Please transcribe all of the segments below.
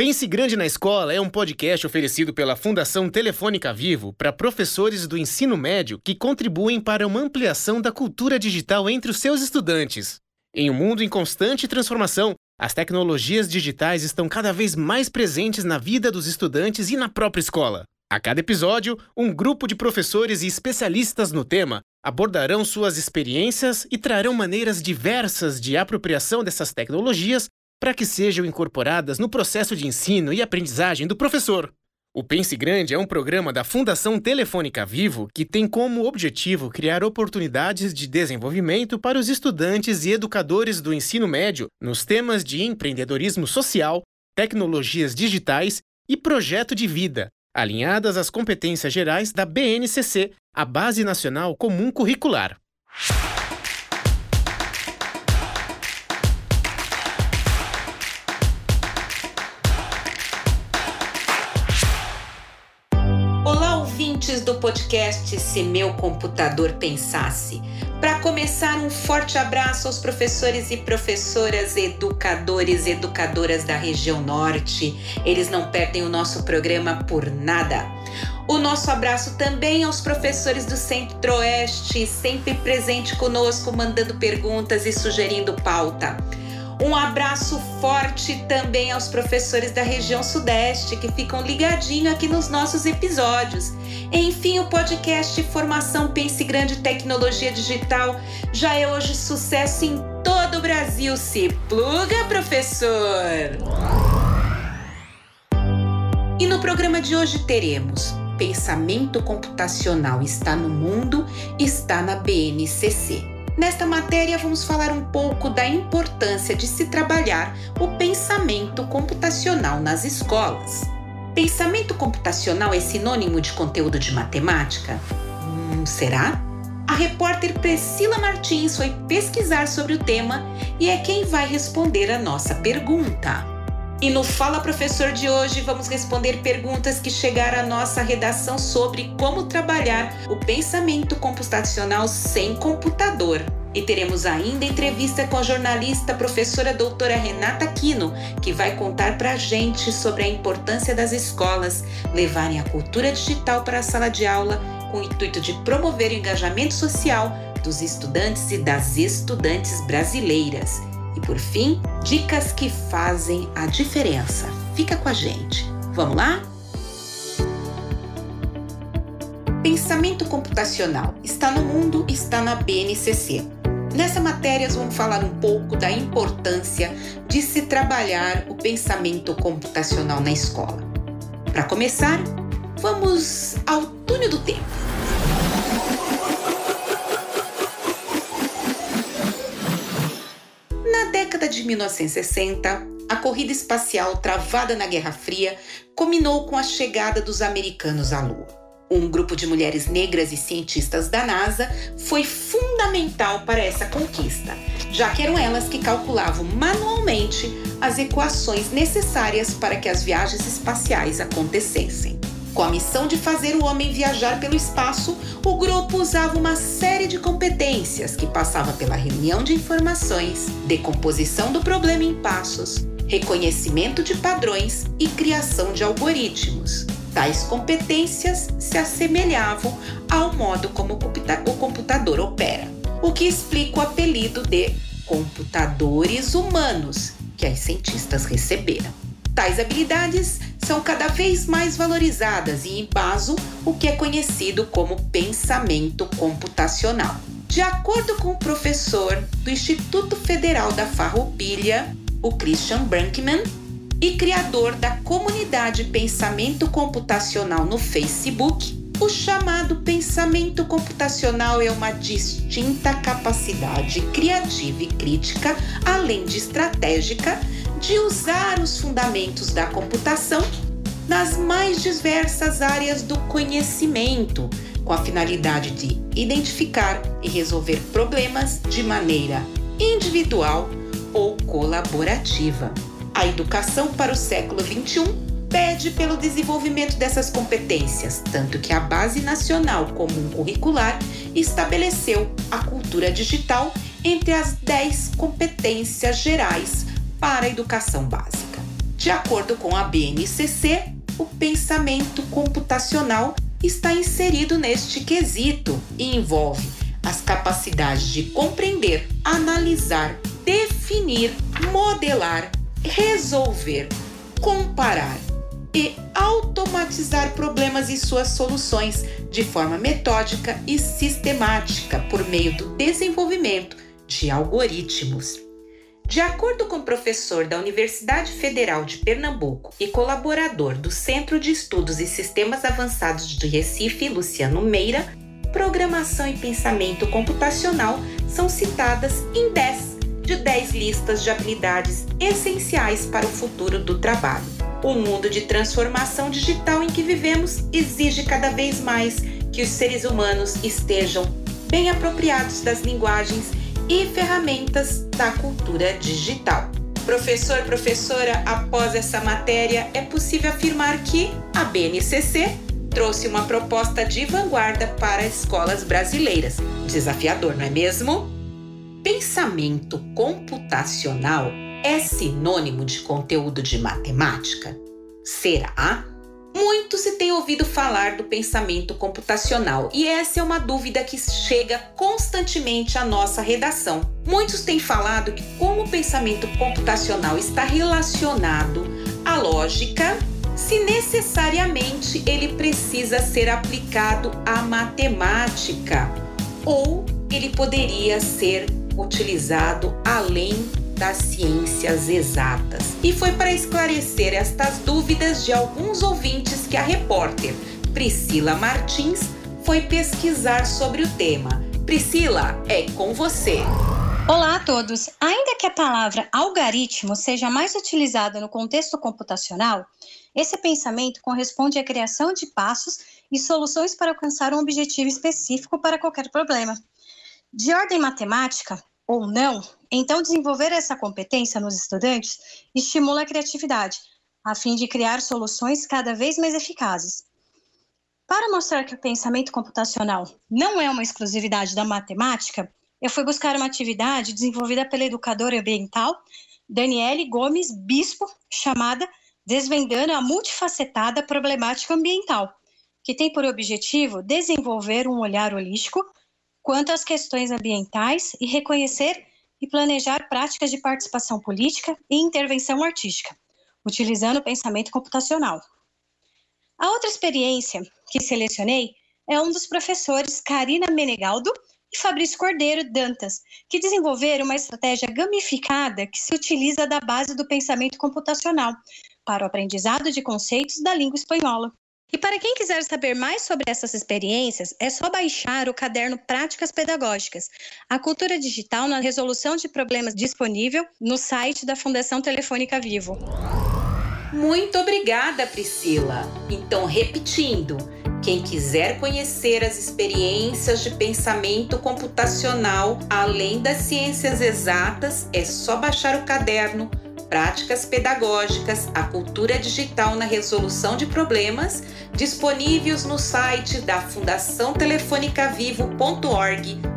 Pense Grande na Escola é um podcast oferecido pela Fundação Telefônica Vivo para professores do ensino médio que contribuem para uma ampliação da cultura digital entre os seus estudantes. Em um mundo em constante transformação, as tecnologias digitais estão cada vez mais presentes na vida dos estudantes e na própria escola. A cada episódio, um grupo de professores e especialistas no tema abordarão suas experiências e trarão maneiras diversas de apropriação dessas tecnologias para que sejam incorporadas no processo de ensino e aprendizagem do professor. O Pense Grande é um programa da Fundação Telefônica Vivo que tem como objetivo criar oportunidades de desenvolvimento para os estudantes e educadores do ensino médio nos temas de empreendedorismo social, tecnologias digitais e projeto de vida, alinhadas às competências gerais da BNCC, a Base Nacional Comum Curricular. Do podcast Se Meu Computador Pensasse. Para começar, um forte abraço aos professores e professoras, educadores e educadoras da região norte. Eles não perdem o nosso programa por nada. O nosso abraço também aos professores do Centro-Oeste, sempre presente conosco, mandando perguntas e sugerindo pauta. Um abraço forte também aos professores da região Sudeste que ficam ligadinho aqui nos nossos episódios. Enfim, o podcast Formação Pense Grande Tecnologia Digital já é hoje sucesso em todo o Brasil. Se pluga, professor! E no programa de hoje teremos Pensamento computacional está no mundo, está na BNCC. Nesta matéria, vamos falar um pouco da importância de se trabalhar o pensamento computacional nas escolas. Pensamento computacional é sinônimo de conteúdo de matemática? Hum, será? A repórter Priscila Martins foi pesquisar sobre o tema e é quem vai responder a nossa pergunta. E no Fala Professor de hoje vamos responder perguntas que chegaram à nossa redação sobre como trabalhar o pensamento computacional sem computador. E teremos ainda entrevista com a jornalista professora doutora Renata Quino, que vai contar para a gente sobre a importância das escolas levarem a cultura digital para a sala de aula com o intuito de promover o engajamento social dos estudantes e das estudantes brasileiras. E por fim, dicas que fazem a diferença. Fica com a gente. Vamos lá? Pensamento computacional está no mundo, está na BNCC. Nessa matéria, vamos falar um pouco da importância de se trabalhar o pensamento computacional na escola. Para começar, vamos ao túnel do tempo. Década de 1960, a corrida espacial travada na Guerra Fria culminou com a chegada dos americanos à Lua. Um grupo de mulheres negras e cientistas da NASA foi fundamental para essa conquista, já que eram elas que calculavam manualmente as equações necessárias para que as viagens espaciais acontecessem. Com a missão de fazer o homem viajar pelo espaço, o grupo usava uma série de competências que passava pela reunião de informações, decomposição do problema em passos, reconhecimento de padrões e criação de algoritmos. Tais competências se assemelhavam ao modo como o computador opera, o que explica o apelido de computadores humanos que as cientistas receberam. Tais habilidades são cada vez mais valorizadas e embasam o que é conhecido como pensamento computacional. De acordo com o professor do Instituto Federal da Farroupilha, o Christian Brankman, e criador da comunidade Pensamento Computacional no Facebook, o chamado pensamento computacional é uma distinta capacidade criativa e crítica, além de estratégica, de usar os fundamentos da computação nas mais diversas áreas do conhecimento, com a finalidade de identificar e resolver problemas de maneira individual ou colaborativa. A educação para o século XXI pede pelo desenvolvimento dessas competências, tanto que a Base Nacional Comum Curricular estabeleceu a cultura digital entre as 10 competências gerais para a educação básica. De acordo com a BNCC, o pensamento computacional está inserido neste quesito e envolve as capacidades de compreender, analisar, definir, modelar, resolver, comparar e automatizar problemas e suas soluções de forma metódica e sistemática por meio do desenvolvimento de algoritmos. De acordo com o professor da Universidade Federal de Pernambuco e colaborador do Centro de Estudos e Sistemas Avançados de Recife, Luciano Meira, programação e pensamento computacional são citadas em 10 de 10 listas de habilidades essenciais para o futuro do trabalho. O mundo de transformação digital em que vivemos exige cada vez mais que os seres humanos estejam bem apropriados das linguagens e ferramentas da cultura digital. Professor, professora, após essa matéria, é possível afirmar que a BNCC trouxe uma proposta de vanguarda para escolas brasileiras. Desafiador, não é mesmo? Pensamento computacional é sinônimo de conteúdo de matemática? Será? Muito se tem ouvido falar do pensamento computacional e essa é uma dúvida que chega constantemente à nossa redação. Muitos têm falado que, como o pensamento computacional está relacionado à lógica, se necessariamente ele precisa ser aplicado à matemática ou ele poderia ser utilizado além das ciências exatas. E foi para esclarecer estas dúvidas de alguns ouvintes que a repórter Priscila Martins foi pesquisar sobre o tema. Priscila, é com você. Olá a todos! Ainda que a palavra algoritmo seja mais utilizada no contexto computacional, esse pensamento corresponde à criação de passos e soluções para alcançar um objetivo específico para qualquer problema. De ordem matemática, ou não, então desenvolver essa competência nos estudantes estimula a criatividade, a fim de criar soluções cada vez mais eficazes. Para mostrar que o pensamento computacional não é uma exclusividade da matemática, eu fui buscar uma atividade desenvolvida pela educadora ambiental Daniele Gomes Bispo, chamada Desvendando a Multifacetada Problemática Ambiental, que tem por objetivo desenvolver um olhar holístico quanto às questões ambientais e reconhecer e planejar práticas de participação política e intervenção artística, utilizando o pensamento computacional. A outra experiência que selecionei é um dos professores Karina Menegaldo e Fabrício Cordeiro Dantas, que desenvolveram uma estratégia gamificada que se utiliza da base do pensamento computacional para o aprendizado de conceitos da língua espanhola. E para quem quiser saber mais sobre essas experiências, é só baixar o caderno Práticas Pedagógicas, a cultura digital na resolução de problemas disponível no site da Fundação Telefônica Vivo. Muito obrigada, Priscila. Então, repetindo, quem quiser conhecer as experiências de pensamento computacional além das ciências exatas, é só baixar o caderno práticas pedagógicas, a cultura digital na resolução de problemas, disponíveis no site da Fundação Telefônica Vivo.org.br.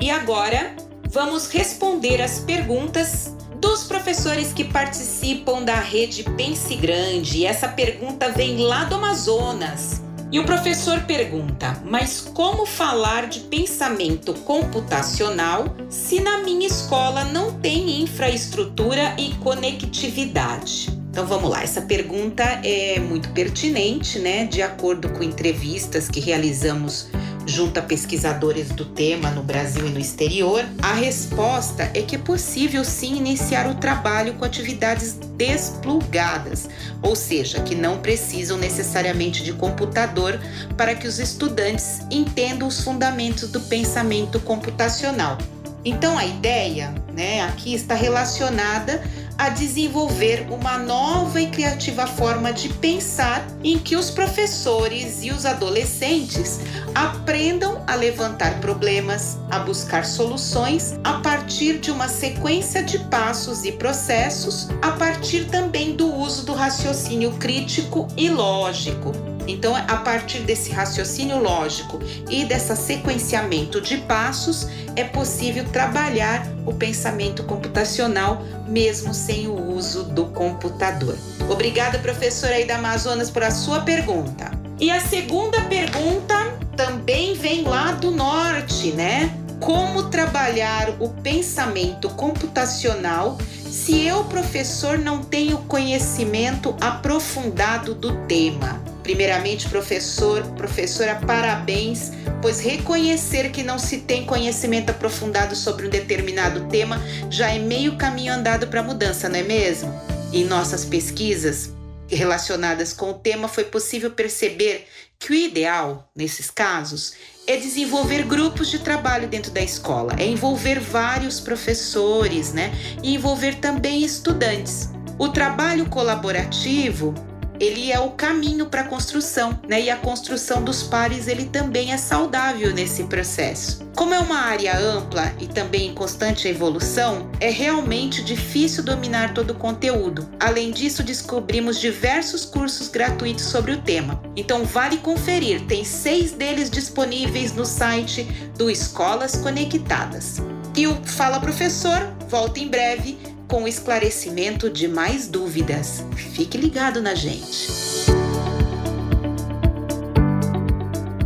E agora, vamos responder as perguntas dos professores que participam da rede Pense Grande. Essa pergunta vem lá do Amazonas. E o professor pergunta: mas como falar de pensamento computacional se na minha escola não tem infraestrutura e conectividade? Então vamos lá, essa pergunta é muito pertinente, né? De acordo com entrevistas que realizamos junto a pesquisadores do tema no Brasil e no exterior, a resposta é que é possível sim iniciar o trabalho com atividades desplugadas, ou seja, que não precisam necessariamente de computador para que os estudantes entendam os fundamentos do pensamento computacional. Então a ideia, né, aqui está relacionada a desenvolver uma nova e criativa forma de pensar em que os professores e os adolescentes aprendam a levantar problemas, a buscar soluções a partir de uma sequência de passos e processos, a partir também do uso do raciocínio crítico e lógico. Então, a partir desse raciocínio lógico e dessa sequenciamento de passos, é possível trabalhar o pensamento computacional mesmo sem o uso do computador. Obrigada, professora aí da Amazonas, por a sua pergunta. E a segunda pergunta também vem lá do norte, né? Como trabalhar o pensamento computacional se eu, professor, não tenho conhecimento aprofundado do tema? Primeiramente, professor, professora, parabéns, pois reconhecer que não se tem conhecimento aprofundado sobre um determinado tema já é meio caminho andado para a mudança, não é mesmo? Em nossas pesquisas relacionadas com o tema, foi possível perceber que o ideal, nesses casos, é desenvolver grupos de trabalho dentro da escola, é envolver vários professores, né? E envolver também estudantes. O trabalho colaborativo ele é o caminho para a construção, né? E a construção dos pares ele também é saudável nesse processo. Como é uma área ampla e também em constante evolução, é realmente difícil dominar todo o conteúdo. Além disso, descobrimos diversos cursos gratuitos sobre o tema. Então vale conferir, tem seis deles disponíveis no site do Escolas Conectadas. E o Fala Professor volta em breve com o esclarecimento de mais dúvidas. Fique ligado na gente.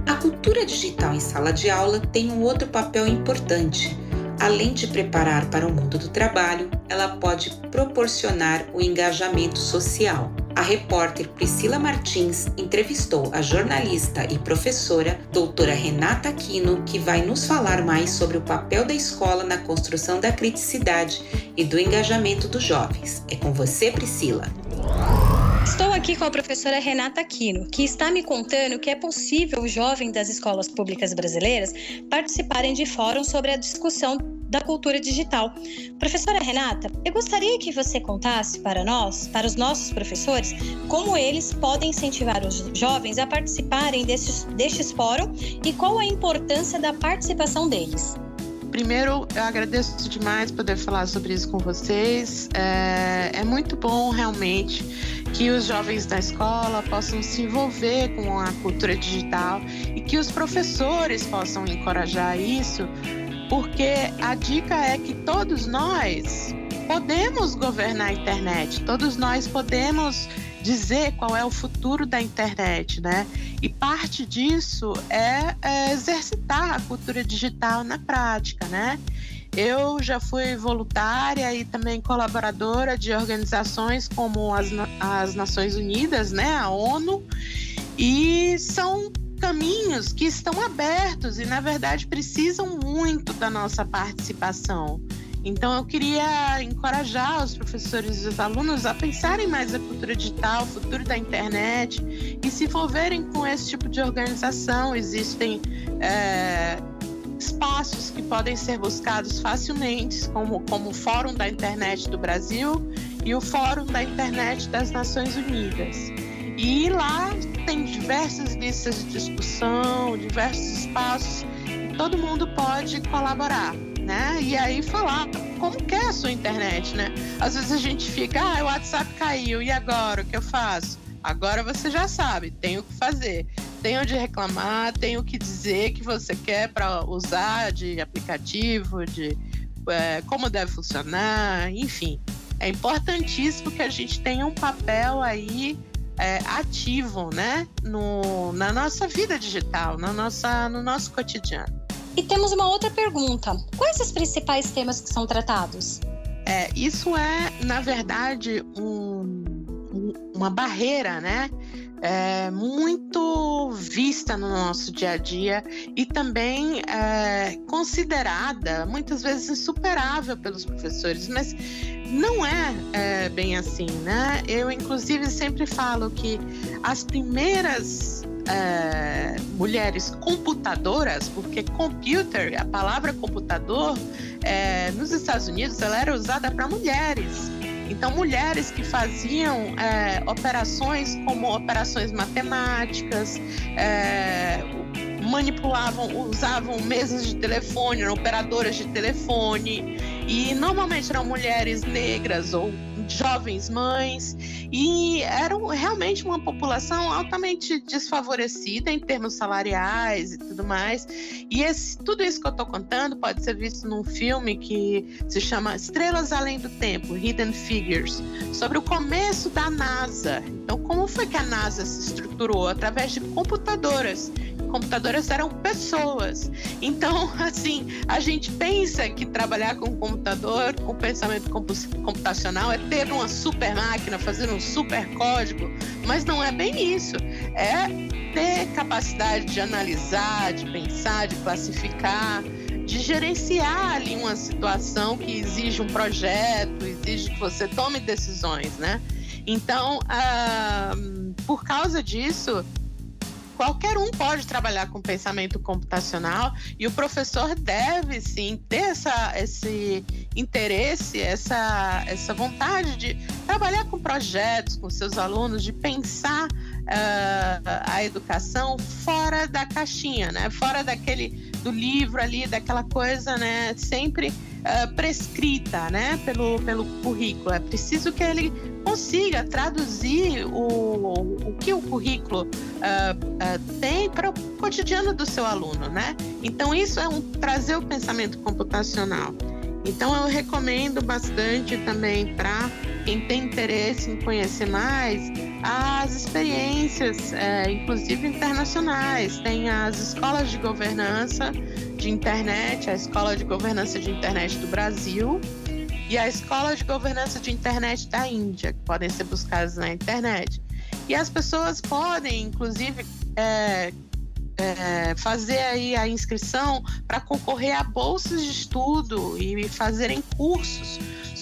A cultura digital em sala de aula tem um outro papel importante. Além de preparar para o mundo do trabalho, ela pode proporcionar o engajamento social. A repórter Priscila Martins entrevistou a jornalista e professora doutora Renata Aquino, que vai nos falar mais sobre o papel da escola na construção da criticidade e do engajamento dos jovens. É com você, Priscila. Estou aqui com a professora Renata Aquino, que está me contando que é possível os jovens das escolas públicas brasileiras participarem de fóruns sobre a discussão da cultura digital. Professora Renata, eu gostaria que você contasse para nós, para os nossos professores, como eles podem incentivar os jovens a participarem destes, destes fóruns e qual a importância da participação deles. Primeiro, eu agradeço demais poder falar sobre isso com vocês. É, é, muito bom realmente que os jovens da escola possam se envolver com a cultura digital e que os professores possam encorajar isso, porque a dica é que todos nós podemos governar a internet, todos nós podemos dizer qual é o futuro da internet, né? E parte disso é, é exercitar a cultura digital na prática, né? Eu já fui voluntária e também colaboradora de organizações como as, as Nações Unidas, né, a ONU, e são caminhos que estão abertos e, na verdade, precisam muito da nossa participação. Então, eu queria encorajar os professores e os alunos a pensarem mais a cultura digital, o futuro da internet e se envolverem com esse tipo de organização. Existem é, espaços que podem ser buscados facilmente, como, como o Fórum da Internet do Brasil e o Fórum da Internet das Nações Unidas. E lá tem diversas listas de discussão, diversos espaços, todo mundo pode colaborar né? E aí falar como que é a sua internet, né? Às vezes a gente fica, ah, o WhatsApp caiu, e agora o que eu faço? Agora você já sabe, tem o que fazer. Tem onde reclamar, tem o que dizer que você quer para usar de aplicativo, de é, como deve funcionar, enfim. É importantíssimo que a gente tenha um papel aí é, ativo, né, no, na nossa vida digital, na nossa, no nosso cotidiano. E temos uma outra pergunta: quais os principais temas que são tratados? É, isso é, na verdade, um, um, uma barreira, né? É, muito vista no nosso dia a dia e também é, considerada muitas vezes insuperável pelos professores, mas não é, é, bem assim, né? Eu, inclusive, sempre falo que as primeiras é, mulheres computadoras, porque computer, a palavra computador, é, nos Estados Unidos, ela era usada para mulheres. Então, mulheres que faziam é, operações como operações matemáticas, é, manipulavam, usavam mesas de telefone, operadoras de telefone, e normalmente eram mulheres negras ou jovens mães, e era realmente uma população altamente desfavorecida em termos salariais e tudo mais. E esse, tudo isso que eu estou contando pode ser visto num filme que se chama Estrelas Além do Tempo, Hidden Figures, sobre o começo da NASA. Então, como foi que a NASA se estruturou? Através de computadoras computadoras eram pessoas. Então, assim, a gente pensa que trabalhar com computador, com pensamento computacional, é ter uma super máquina, fazer um super código, mas não é bem isso. É ter capacidade de analisar, de pensar, de classificar, de gerenciar ali uma situação que exige um projeto, exige que você tome decisões, né? Então, ah, por causa disso, qualquer um pode trabalhar com pensamento computacional e o professor deve sim ter essa, esse interesse, essa, essa vontade de trabalhar com projetos com seus alunos, de pensar uh, a educação fora da caixinha, né? Fora daquele do livro ali, daquela coisa, né? Sempre uh, prescrita, né? Pelo, pelo currículo. É preciso que ele consiga traduzir o, o que o currículo uh, uh, tem para o cotidiano do seu aluno, né? Então isso é um trazer o pensamento computacional. Então eu recomendo bastante também para quem tem interesse em conhecer mais as experiências, é, inclusive internacionais. Tem as escolas de governança de internet, a Escola de Governança de Internet do Brasil e a Escola de Governança de Internet da Índia, que podem ser buscadas na internet. E as pessoas podem, inclusive, é, é, fazer aí a inscrição para concorrer a bolsas de estudo e fazerem cursos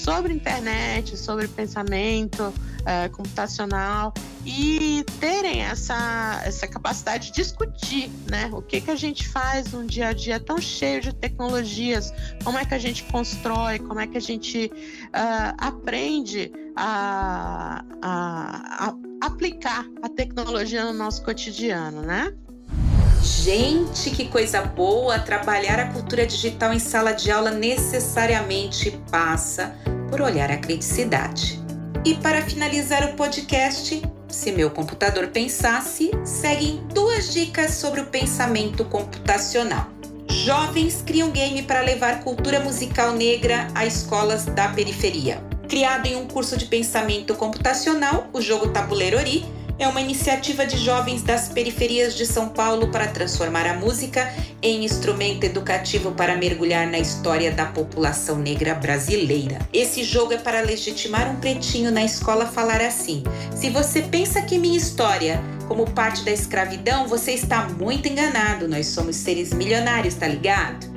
sobre internet, sobre pensamento é, computacional e terem essa, essa capacidade de discutir, né? O que, que a gente faz num dia a dia tão cheio de tecnologias, como é que a gente constrói, como é que a gente uh, aprende a, a, a aplicar a tecnologia no nosso cotidiano, né? Gente, que coisa boa! Trabalhar a cultura digital em sala de aula necessariamente passa por olhar a criticidade. E para finalizar o podcast, se meu computador pensasse, seguem duas dicas sobre o pensamento computacional. Jovens criam game para levar cultura musical negra a escolas da periferia. Criado em um curso de pensamento computacional, o jogo Tabuleiro Ori é uma iniciativa de jovens das periferias de São Paulo para transformar a música em instrumento educativo para mergulhar na história da população negra brasileira. Esse jogo é para legitimar um pretinho na escola falar assim: se você pensa que minha história como parte da escravidão, você está muito enganado. Nós somos seres milionários, tá ligado?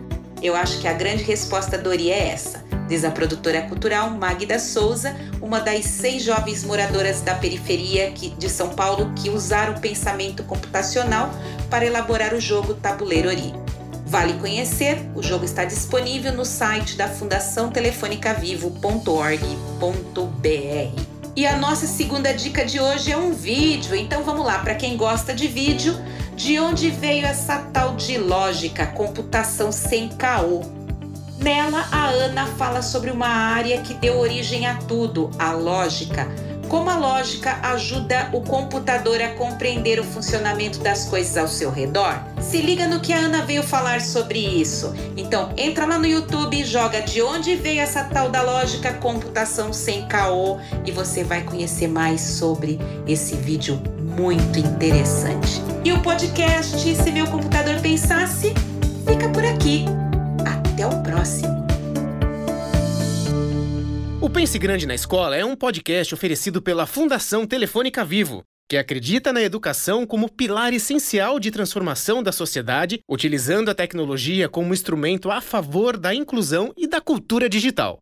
Eu acho que a grande resposta do Ori é essa diz a produtora cultural Magda Souza, uma das seis jovens moradoras da periferia de São Paulo que usaram o pensamento computacional para elaborar o jogo Tabuleiro Ori. Vale conhecer, o jogo está disponível no site da Fundação Telefônica Vivo.org.br. E a nossa segunda dica de hoje é um vídeo, então vamos lá, para quem gosta de vídeo, de onde veio essa tal de lógica, computação sem caô? Nela, a Ana fala sobre uma área que deu origem a tudo, a lógica. Como a lógica ajuda o computador a compreender o funcionamento das coisas ao seu redor? Se liga no que a Ana veio falar sobre isso. Então, entra lá no YouTube, joga de onde veio essa tal da lógica computação sem caô e você vai conhecer mais sobre esse vídeo muito interessante. E o podcast Se Meu Computador Pensasse fica por aqui. Próximo. O Pense Grande na Escola é um podcast oferecido pela Fundação Telefônica Vivo, que acredita na educação como pilar essencial de transformação da sociedade, utilizando a tecnologia como instrumento a favor da inclusão e da cultura digital.